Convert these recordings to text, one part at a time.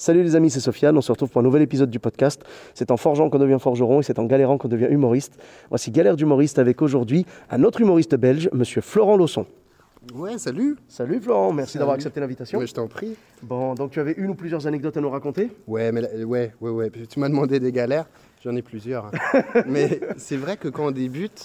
Salut les amis, c'est Sofiane. On se retrouve pour un nouvel épisode du podcast. C'est en forgeant qu'on devient forgeron et c'est en galérant qu'on devient humoriste. Voici Galère d'humoriste avec aujourd'hui un autre humoriste belge, monsieur Florent Lausson. Ouais, salut. Salut Florent, merci d'avoir accepté l'invitation. Ouais, je t'en prie. Bon, donc tu avais une ou plusieurs anecdotes à nous raconter? Ouais, mais ouais, ouais, ouais. Tu m'as demandé des galères. J'en ai plusieurs. hein. mais c'est vrai que quand on débute,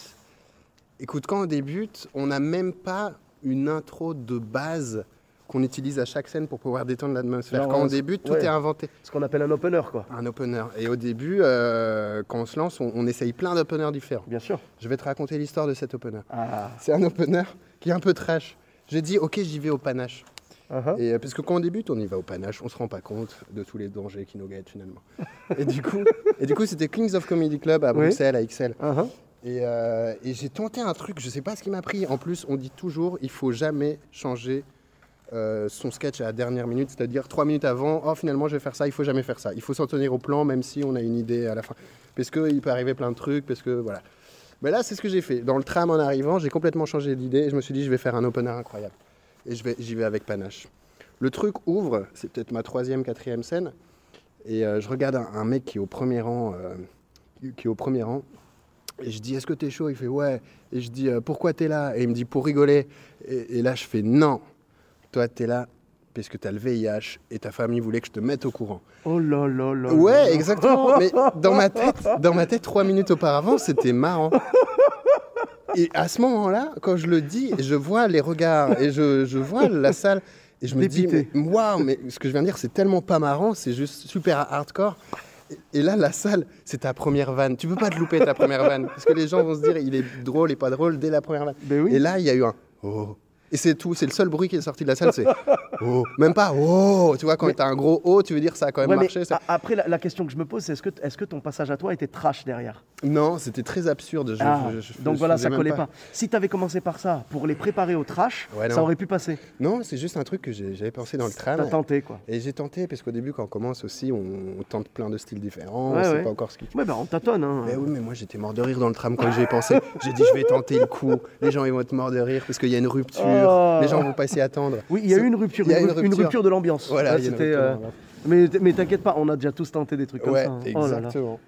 écoute, quand on débute, on n'a même pas une intro de base qu'on utilise à chaque scène pour pouvoir détendre l'atmosphère. Quand on euh, débute, tout ouais. est inventé. Ce qu'on appelle un opener, quoi. Un opener. Et au début, euh, quand on se lance, on, on essaye plein d'openers différents. Bien sûr. Je vais te raconter l'histoire de cet opener. Ah, C'est un opener qui est un peu trash. J'ai dit, ok, j'y vais au panache. uh-huh. Et, euh, parce que quand on débute, on y va au panache, on se rend pas compte de tous les dangers qui nous guettent finalement. et du coup, et du coup, c'était Kings of Comedy Club à Oui. Bruxelles, à XL. uh-huh. Et, euh, et j'ai tenté un truc, je sais pas ce qui m'a pris. En plus, on dit toujours, il faut jamais changer euh, son sketch à la dernière minute, c'est-à-dire trois minutes avant. Oh, finalement, je vais faire ça. Il faut jamais faire ça. Il faut s'en tenir au plan, même si on a une idée à la fin, parce qu'il peut arriver plein de trucs, parce que voilà. Mais là, c'est ce que j'ai fait. Dans le tram en arrivant, j'ai complètement changé d'idée. et Je me suis dit, je vais faire un opener incroyable. Et je vais, j'y vais avec panache. Le truc ouvre, c'est peut-être ma troisième, quatrième scène. Et euh, je regarde un, mec qui est au premier rang, euh, qui- est au premier rang. Et je dis, est-ce que t'es chaud? Il fait, ouais. Et je dis, pourquoi t'es là? Et il me dit, pour rigoler. Et là, je fais, non. Toi, t'es là parce que t'as le VIH et ta famille voulait que je te mette au courant. Oh là là là. Ouais, exactement. Mais dans ma tête, dans ma tête, trois minutes auparavant, c'était marrant. Et à ce moment-là, quand je le dis, je vois les regards et je, je vois la salle et je me Dépité. dis, waouh, mais ce que je viens de dire, c'est tellement pas marrant, c'est juste super hardcore. Et, et là, la salle, c'est ta première vanne. Tu peux pas te louper ta première vanne parce que les gens vont se dire, il est drôle et pas drôle dès la première vanne. Ben oui. Et là, il y a eu un oh. Et c'est tout, c'est le seul bruit qui est sorti de la salle, c'est oh. Même pas oh. Tu vois, quand tu as un gros oh, tu veux dire ça a quand même Ouais, mais marché. ça- après, la, la question que je me pose, c'est est-ce que, ton passage à toi était trash derrière? Non, c'était très absurde. Je- Ah, je- je- Donc voilà, ça collait pas. Si tu avais commencé par ça, pour les préparer au trash, Ouais, ça aurait pu passer. Non, c'est juste un truc que j'ai- j'avais pensé dans le tram. T'as tenté, quoi. Et j'ai tenté, parce qu'au début, quand on commence aussi, on, on tente plein de styles différents. Ouais, on sait pas encore ce qui. Ouais, ben on tâtonne. Hein. Mais oui, mais moi j'étais mort de rire dans le tram quand j'y ai pensé. J'ai dit, je vais tenter le coup. Les gens ils vont être morts de rire parce qu'il y a une rupture. Oh. Les gens vont pas s'y attendre. Oui, il y a eu une rupture, une, rupture. de l'ambiance. Voilà, Ouais, euh. Mais, mais t'inquiète pas, on a déjà tous tenté des trucs comme Ouais, ça. hein. Oh là là. exactement.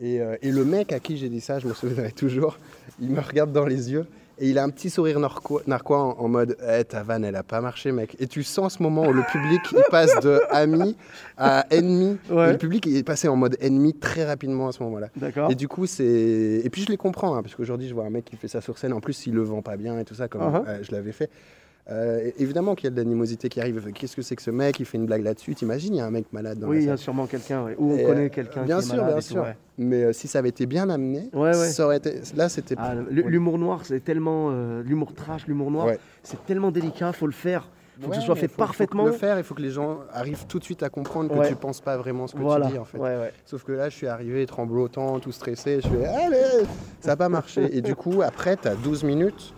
Et, euh, et le mec à qui j'ai dit ça, je me souviendrai toujours, il me regarde dans les yeux et il a un petit sourire narquois, narquois en, en mode Eh, ta vanne, elle a pas marché, mec. Et tu sens ce moment où le public il passe de ami à ennemi. Ouais. Et le public il est passé en mode ennemi très rapidement à ce moment-là. D'accord. Et du coup, c'est. Et puis je les comprends, hein, parce qu'aujourd'hui, je vois un mec qui fait ça sur scène. En plus, il le vend pas bien et tout ça, comme Uh-huh. euh, je l'avais fait. Euh, évidemment qu'il y a de l'animosité qui arrive. Qu'est-ce que c'est que ce mec? Il fait une blague là-dessus. T'imagines, il y a un mec malade dans Oui, il y a sûrement quelqu'un, ouais. ou on Et, connaît euh, quelqu'un Bien qui est sûr, malade bien et tout, sûr. ouais. Mais euh, si ça avait été bien amené, Ouais, ça aurait été. Là, c'était. Ah, L'humour noir, c'est tellement. euh, l'humour trash, l'humour noir, c'est tellement délicat, faut le faire. faut que ce soit fait faut- faut parfaitement. le faire, il faut que les gens arrivent tout de suite à comprendre que tu penses pas vraiment ce que voilà. tu dis en fait. Sauf que là, je suis arrivé tremblotant, tout stressé. Je fais allez, ça n'a pas marché. Et du coup, après, tu as 12 minutes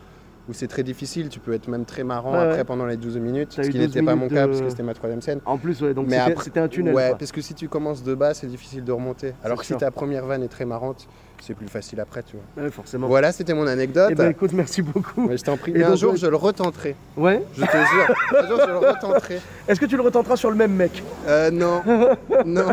où c'est très difficile. Tu peux être même très marrant Ouais, après ouais. pendant les 12 minutes, ce qui 12 n'était pas mon cas de- parce que c'était ma troisième scène. En plus, ouais, donc Mais c'était après- c'était un tunnel. Ouais, quoi. parce que si tu commences de bas, c'est difficile de remonter. Alors que si ta première vanne est très marrante, c'est plus facile après, tu vois. Ouais, forcément. Voilà, c'était mon anecdote. Eh ben, écoute, merci beaucoup. Mais je t'en prie. Et un donc, jour, je le retenterai. Ouais. Je te jure. un jour, je le retenterai. Est-ce que tu le retenteras sur le même mec Euh, non, non,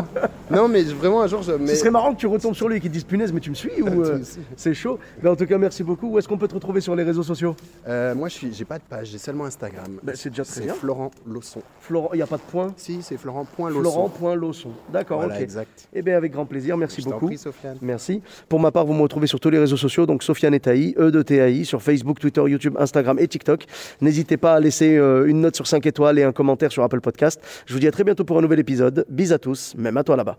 non, mais vraiment un jour, je. Mais... Ce serait marrant que tu retombes sur lui et qu'il te dise punaise, mais tu me suis ou euh, c'est chaud Mais en tout cas, merci beaucoup. Où est-ce qu'on peut te retrouver sur les réseaux sociaux Euh, moi, je suis, j'ai pas de page, j'ai seulement Instagram. Bah, c'est déjà très C'est bien. Florent Lawson. Florent, il n'y a pas de point Si, c'est Florent.Lawson. Florent.Lawson. D'accord, Voilà, ok. exact. Eh bien, avec grand plaisir. Merci Je t'en beaucoup. prie, Sofiane. Merci. Pour ma part, vous me retrouvez sur tous les réseaux sociaux, donc Sofiane et E de TAI, sur Facebook, Twitter, YouTube, Instagram et TikTok. N'hésitez pas à laisser euh, une note sur 5 étoiles et un commentaire sur Apple Podcast. Je vous dis à très bientôt pour un nouvel épisode. Bis à tous, même à toi là-bas.